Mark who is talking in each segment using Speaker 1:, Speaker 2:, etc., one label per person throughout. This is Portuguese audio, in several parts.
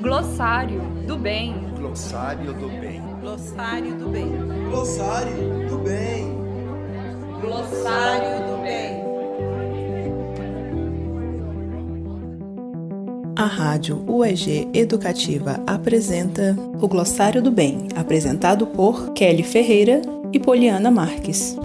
Speaker 1: Glossário do bem.
Speaker 2: Glossário do bem.
Speaker 3: Glossário do bem.
Speaker 4: Glossário do bem.
Speaker 3: Glossário do bem.
Speaker 5: A Rádio UEG Educativa apresenta o Glossário do Bem, apresentado por Kelly Ferreira e Poliana Marques.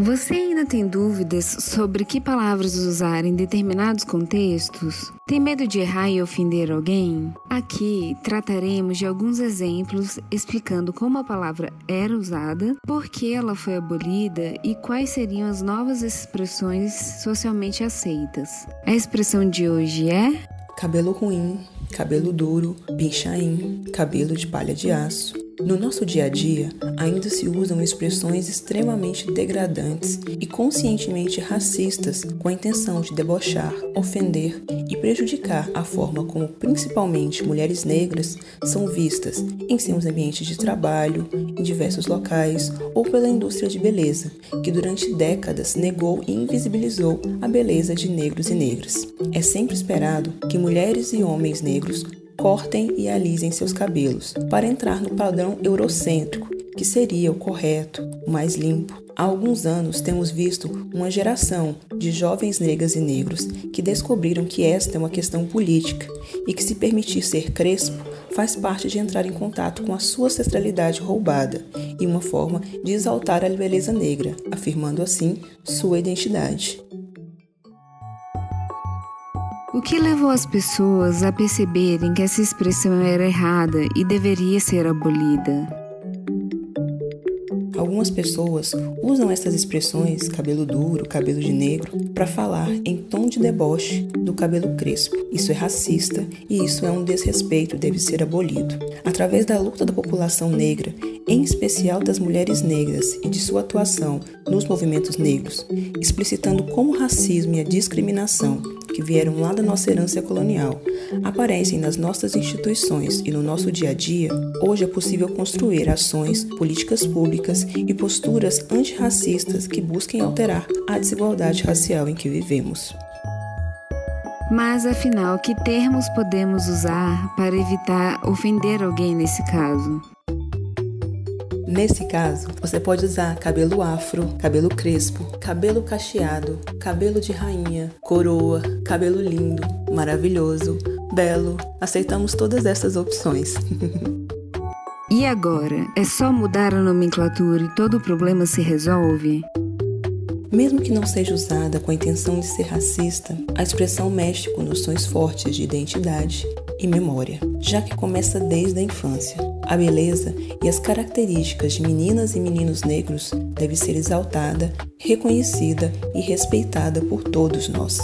Speaker 6: Você ainda tem dúvidas sobre que palavras usar em determinados contextos? Tem medo de errar e ofender alguém? Aqui trataremos de alguns exemplos explicando como a palavra era usada, por que ela foi abolida e quais seriam as novas expressões socialmente aceitas. A expressão de hoje é
Speaker 5: cabelo ruim, cabelo duro, pinchain, cabelo de palha de aço. No nosso dia a dia, ainda se usam expressões extremamente degradantes e conscientemente racistas com a intenção de debochar, ofender e prejudicar a forma como principalmente mulheres negras são vistas em seus ambientes de trabalho, em diversos locais ou pela indústria de beleza, que durante décadas negou e invisibilizou a beleza de negros e negras. É sempre esperado que mulheres e homens negros cortem e alisem seus cabelos para entrar no padrão eurocêntrico, que seria o correto, o mais limpo. Há alguns anos temos visto uma geração de jovens negras e negros que descobriram que esta é uma questão política e que se permitir ser crespo faz parte de entrar em contato com a sua ancestralidade roubada e uma forma de exaltar a beleza negra, afirmando assim sua identidade.
Speaker 6: O que levou as pessoas a perceberem que essa expressão era errada e deveria ser abolida?
Speaker 5: Algumas pessoas usam essas expressões, cabelo duro, cabelo de negro, para falar em tom de deboche do cabelo crespo. Isso é racista e isso é um desrespeito, deve ser abolido. Através da luta da população negra, em especial das mulheres negras e de sua atuação nos movimentos negros, explicitando como o racismo e a discriminação que vieram lá da nossa herança colonial aparecem nas nossas instituições e no nosso dia a dia, hoje é possível construir ações, políticas públicas e posturas antirracistas que busquem alterar a desigualdade racial em que vivemos.
Speaker 6: Mas afinal, que termos podemos usar para evitar ofender alguém nesse caso?
Speaker 5: Nesse caso, você pode usar cabelo afro, cabelo crespo, cabelo cacheado, cabelo de rainha, coroa, cabelo lindo, maravilhoso, belo. Aceitamos todas essas opções.
Speaker 6: e agora? É só mudar a nomenclatura e todo o problema se resolve?
Speaker 5: Mesmo que não seja usada com a intenção de ser racista, a expressão mexe com noções fortes de identidade e memória, já que começa desde a infância. A beleza e as características de meninas e meninos negros deve ser exaltada, reconhecida e respeitada por todos nós.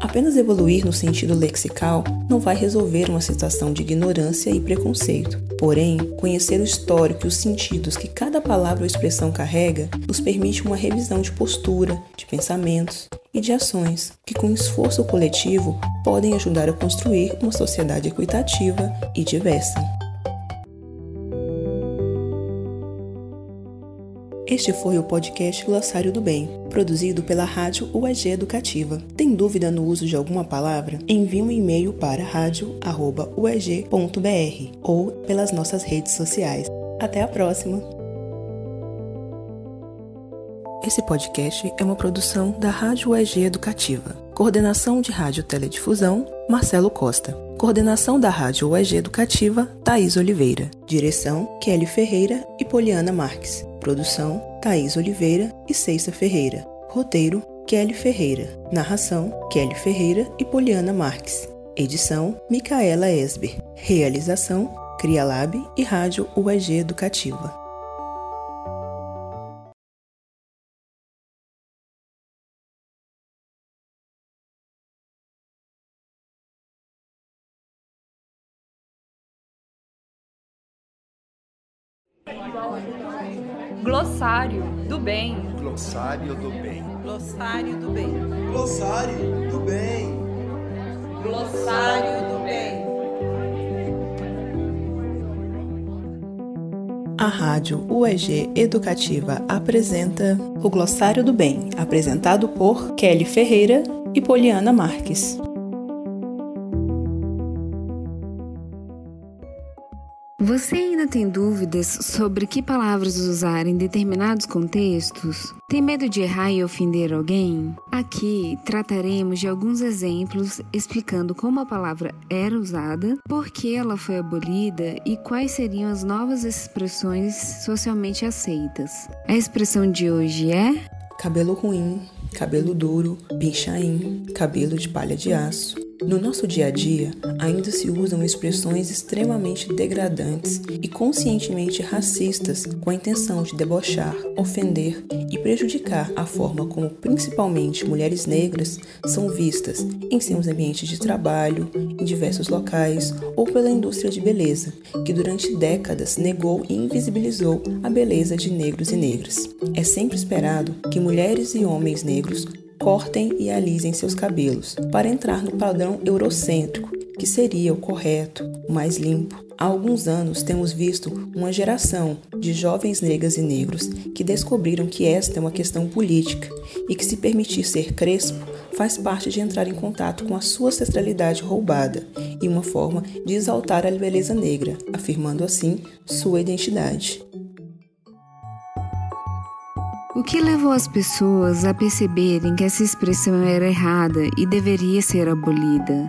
Speaker 5: Apenas evoluir no sentido lexical não vai resolver uma situação de ignorância e preconceito. Porém, conhecer o histórico e os sentidos que cada palavra ou expressão carrega nos permite uma revisão de postura, de pensamentos e de ações que, com esforço coletivo, podem ajudar a construir uma sociedade equitativa e diversa. Este foi o podcast Glossário do Bem, produzido pela Rádio UEG Educativa. Tem dúvida no uso de alguma palavra? Envie um e-mail para radio@ueg.br ou pelas nossas redes sociais. Até a próxima! Esse podcast é uma produção da Rádio UEG Educativa. Coordenação de Rádio Teledifusão, Marcelo Costa. Coordenação da Rádio UEG Educativa, Thaís Oliveira. Direção, Kelly Ferreira e Poliana Marques. Produção: Thaís Oliveira e Ceissa Ferreira. Roteiro: Kelly Ferreira. Narração: Kelly Ferreira e Poliana Marques. Edição: Micaela Esber. Realização: CriaLab e Rádio UEG Educativa.
Speaker 1: Glossário do bem.
Speaker 2: Glossário do bem.
Speaker 3: Glossário do bem.
Speaker 4: Glossário do bem.
Speaker 5: A Rádio UEG Educativa apresenta o Glossário do Bem, apresentado por Kelly Ferreira e Poliana Marques.
Speaker 6: Você tem dúvidas sobre que palavras usar em determinados contextos? Tem medo de errar e ofender alguém? Aqui trataremos de alguns exemplos explicando como a palavra era usada, por que ela foi abolida e quais seriam as novas expressões socialmente aceitas. A expressão de hoje é
Speaker 5: cabelo ruim, cabelo duro, pinchain, cabelo de palha de aço, no nosso dia a dia, ainda se usam expressões extremamente degradantes e conscientemente racistas com a intenção de debochar, ofender e prejudicar a forma como principalmente mulheres negras são vistas em seus ambientes de trabalho, em diversos locais ou pela indústria de beleza, que durante décadas negou e invisibilizou a beleza de negros e negras. É sempre esperado que mulheres e homens negros cortem e alisem seus cabelos para entrar no padrão eurocêntrico, que seria o correto, o mais limpo. Há alguns anos temos visto uma geração de jovens negras e negros que descobriram que esta é uma questão política e que se permitir ser crespo faz parte de entrar em contato com a sua ancestralidade roubada e uma forma de exaltar a beleza negra, afirmando assim sua identidade.
Speaker 6: O que levou as pessoas a perceberem que essa expressão era errada e deveria ser abolida?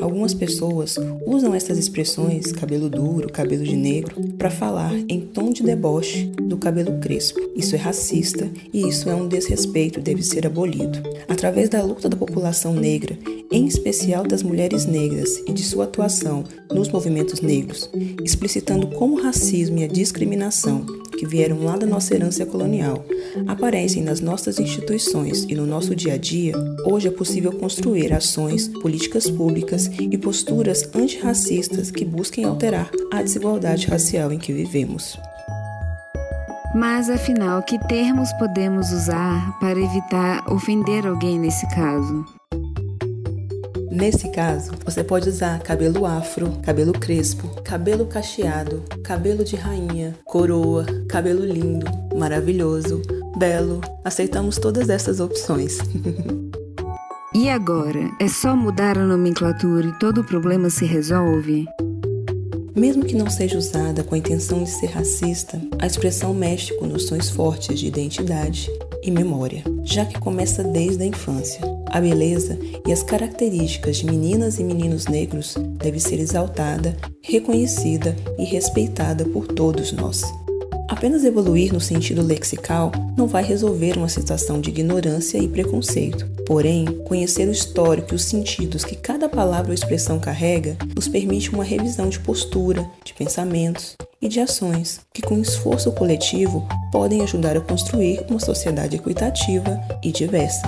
Speaker 5: Algumas pessoas usam essas expressões, cabelo duro, cabelo de negro, para falar em tom de deboche do cabelo crespo. Isso é racista e isso é um desrespeito deve ser abolido. Através da luta da população negra, em especial das mulheres negras e de sua atuação nos movimentos negros, explicitando como o racismo e a discriminação que vieram lá da nossa herança colonial aparecem nas nossas instituições e no nosso dia a dia, hoje é possível construir ações, políticas públicas e posturas antirracistas que busquem alterar a desigualdade racial em que vivemos.
Speaker 6: Mas afinal, que termos podemos usar para evitar ofender alguém nesse caso?
Speaker 5: Nesse caso, você pode usar cabelo afro, cabelo crespo, cabelo cacheado, cabelo de rainha, coroa, cabelo lindo, maravilhoso, belo. Aceitamos todas essas opções.
Speaker 6: e agora? É só mudar a nomenclatura e todo o problema se resolve?
Speaker 5: Mesmo que não seja usada com a intenção de ser racista, a expressão mexe com noções fortes de identidade e memória, já que começa desde a infância. A beleza e as características de meninas e meninos negros deve ser exaltada, reconhecida e respeitada por todos nós. Apenas evoluir no sentido lexical não vai resolver uma situação de ignorância e preconceito. Porém, conhecer o histórico e os sentidos que cada palavra ou expressão carrega nos permite uma revisão de postura, de pensamentos e de ações que, com esforço coletivo, podem ajudar a construir uma sociedade equitativa e diversa.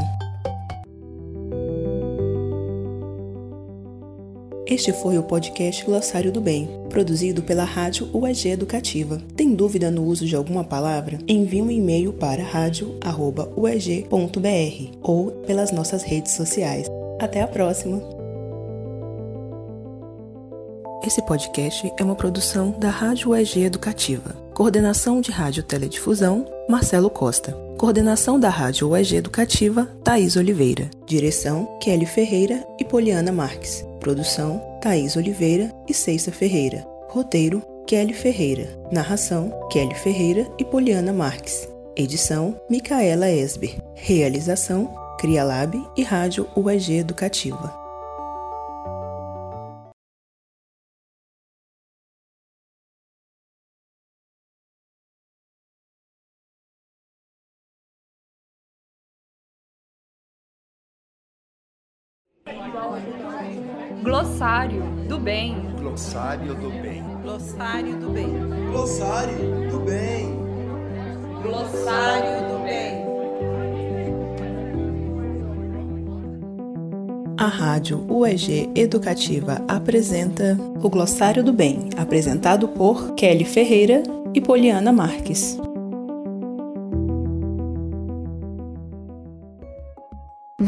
Speaker 5: Este foi o podcast Glossário do Bem, produzido pela Rádio UEG Educativa. Tem dúvida no uso de alguma palavra? Envie um e-mail para radio.ueg.br ou pelas nossas redes sociais. Até a próxima! Esse podcast é uma produção da Rádio UEG Educativa. Coordenação de Rádio Teledifusão, Marcelo Costa. Coordenação da Rádio UEG Educativa, Thaís Oliveira. Direção, Kelly Ferreira e Poliana Marques. Produção: Thaís Oliveira e Ceissa Ferreira. Roteiro: Kelly Ferreira. Narração: Kelly Ferreira e Poliana Marques. Edição: Micaela Esber. Realização: CriaLab e Rádio UEG Educativa.
Speaker 1: Glossário do bem.
Speaker 2: Glossário do bem.
Speaker 3: Glossário do bem.
Speaker 4: Glossário do bem.
Speaker 3: Glossário do bem.
Speaker 5: A Rádio UEG Educativa apresenta o Glossário do Bem, apresentado por Kelly Ferreira e Poliana Marques.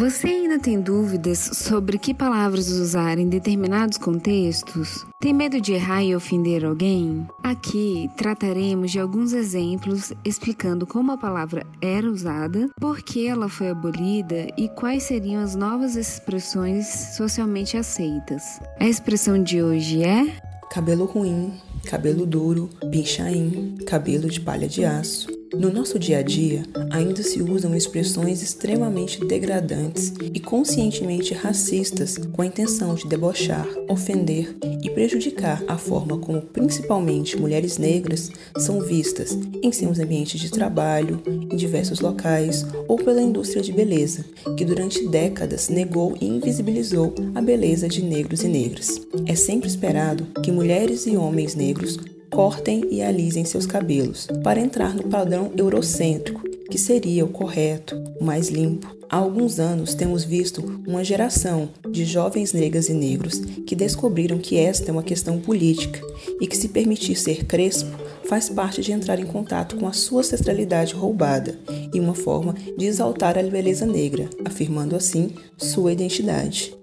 Speaker 6: Você ainda tem dúvidas sobre que palavras usar em determinados contextos? Tem medo de errar e ofender alguém? Aqui trataremos de alguns exemplos explicando como a palavra era usada, por que ela foi abolida e quais seriam as novas expressões socialmente aceitas. A expressão de hoje é
Speaker 5: cabelo ruim, cabelo duro, pinchain, cabelo de palha de aço. No nosso dia a dia, ainda se usam expressões extremamente degradantes e conscientemente racistas com a intenção de debochar, ofender e prejudicar a forma como principalmente mulheres negras são vistas em seus ambientes de trabalho, em diversos locais ou pela indústria de beleza, que durante décadas negou e invisibilizou a beleza de negros e negras. É sempre esperado que mulheres e homens negros cortem e alisem seus cabelos para entrar no padrão eurocêntrico, que seria o correto, o mais limpo. Há alguns anos temos visto uma geração de jovens negras e negros que descobriram que esta é uma questão política e que se permitir ser crespo faz parte de entrar em contato com a sua ancestralidade roubada e uma forma de exaltar a beleza negra, afirmando assim sua identidade.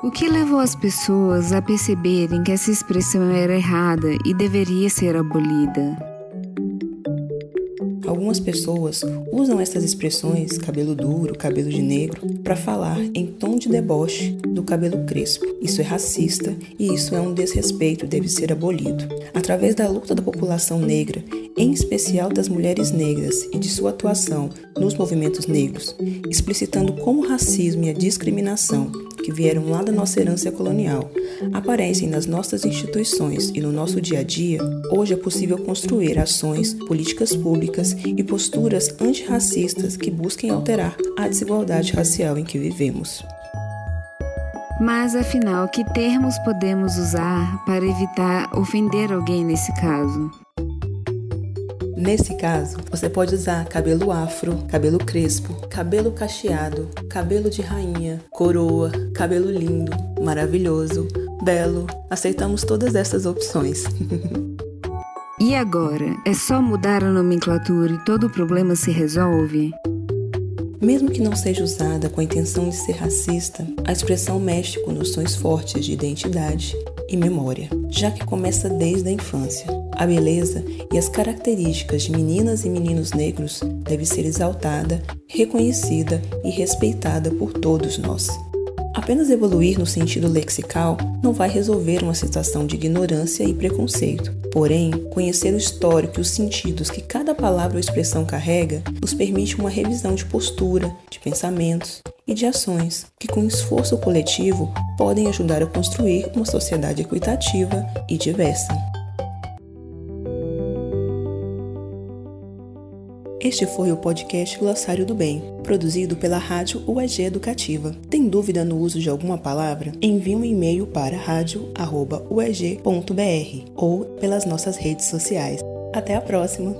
Speaker 6: O que levou as pessoas a perceberem que essa expressão era errada e deveria ser abolida?
Speaker 5: Algumas pessoas usam essas expressões, cabelo duro, cabelo de negro, para falar em tom de deboche do cabelo crespo. Isso é racista e isso é um desrespeito deve ser abolido. Através da luta da população negra, em especial das mulheres negras e de sua atuação nos movimentos negros, explicitando como o racismo e a discriminação que vieram lá da nossa herança colonial aparecem nas nossas instituições e no nosso dia a dia, hoje é possível construir ações, políticas públicas e posturas antirracistas que busquem alterar a desigualdade racial em que vivemos.
Speaker 6: Mas afinal, que termos podemos usar para evitar ofender alguém nesse caso?
Speaker 5: Nesse caso, você pode usar cabelo afro, cabelo crespo, cabelo cacheado, cabelo de rainha, coroa, cabelo lindo, maravilhoso, belo. Aceitamos todas essas opções.
Speaker 6: e agora? É só mudar a nomenclatura e todo o problema se resolve?
Speaker 5: Mesmo que não seja usada com a intenção de ser racista, a expressão mexe com noções fortes de identidade e memória, já que começa desde a infância. A beleza e as características de meninas e meninos negros deve ser exaltada, reconhecida e respeitada por todos nós. Apenas evoluir no sentido lexical não vai resolver uma situação de ignorância e preconceito. Porém, conhecer o histórico e os sentidos que cada palavra ou expressão carrega nos permite uma revisão de postura, de pensamentos e de ações que, com esforço coletivo, podem ajudar a construir uma sociedade equitativa e diversa. Este foi o podcast Glossário do Bem, produzido pela Rádio UEG Educativa. Tem dúvida no uso de alguma palavra? Envie um e-mail para radio@ueg.br ou pelas nossas redes sociais. Até a próxima!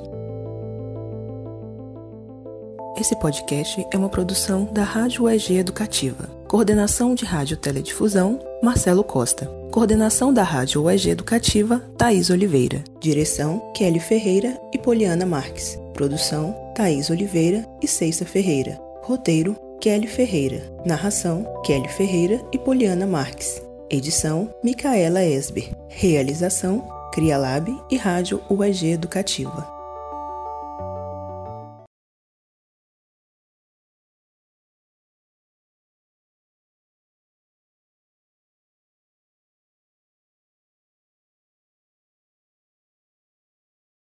Speaker 5: Esse podcast é uma produção da Rádio UEG Educativa. Coordenação de Rádio Teledifusão, Marcelo Costa. Coordenação da Rádio UEG Educativa, Thaís Oliveira. Direção, Kelly Ferreira e Poliana Marques. Produção: Thaís Oliveira e Ceissa Ferreira. Roteiro: Kelly Ferreira. Narração: Kelly Ferreira e Poliana Marques. Edição: Micaela Esber. Realização: Crialab e Rádio UEG Educativa.